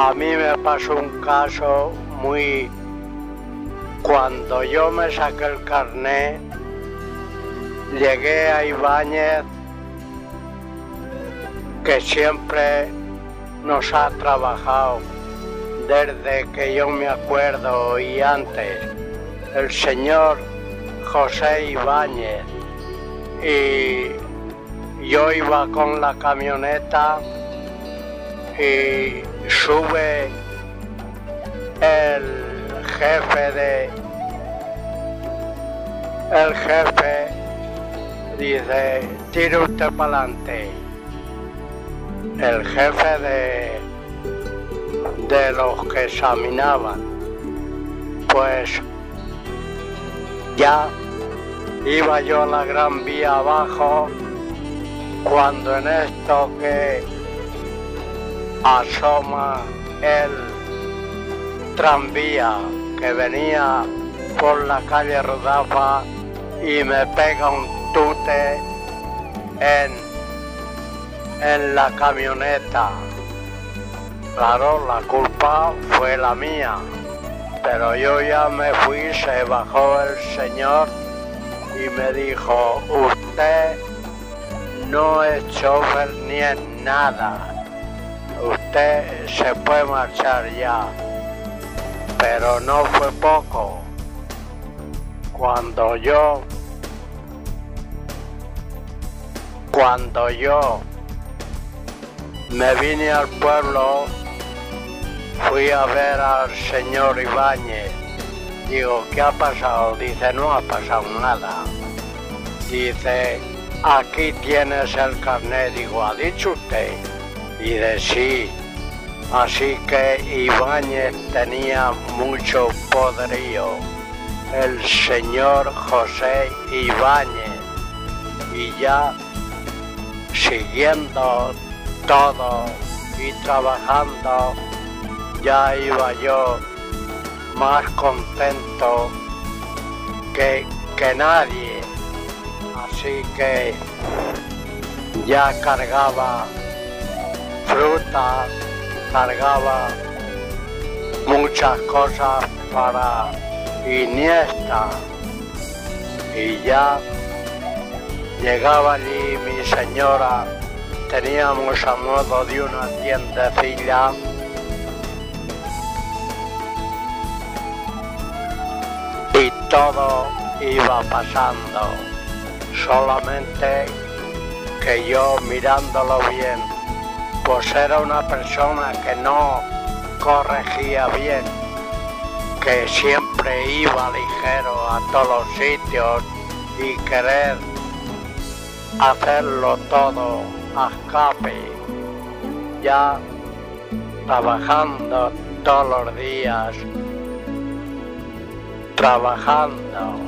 A mí me pasó un caso muy... Cuando yo me saqué el carnet, llegué a Ibáñez, que siempre nos ha trabajado desde que yo me acuerdo y antes, el señor José Ibáñez. Y yo iba con la camioneta y sube el jefe de el jefe dice tire usted para adelante el jefe de de los que examinaban pues ya iba yo a la gran vía abajo cuando en esto que asoma el tranvía que venía por la calle Rodafa y me pega un tute en, en la camioneta. Claro, la culpa fue la mía, pero yo ya me fui, se bajó el señor y me dijo, usted no es chofer ni es nada usted se puede marchar ya. Pero no fue poco. Cuando yo, cuando yo me vine al pueblo, fui a ver al señor Ibáñez. Digo, ¿qué ha pasado? Dice, no ha pasado nada. Dice, aquí tienes el carnet. Digo, ¿ha dicho usted? Y de sí. Así que Ibáñez tenía mucho poderío, el señor José Ibáñez, y ya siguiendo todo y trabajando, ya iba yo más contento que, que nadie. Así que ya cargaba fruta, cargaba muchas cosas para Iniesta y ya llegaba allí mi señora, teníamos a modo de una tiendecilla. Y todo iba pasando, solamente que yo mirándolo bien pues era una persona que no corregía bien, que siempre iba ligero a todos los sitios y querer hacerlo todo a escape, ya trabajando todos los días, trabajando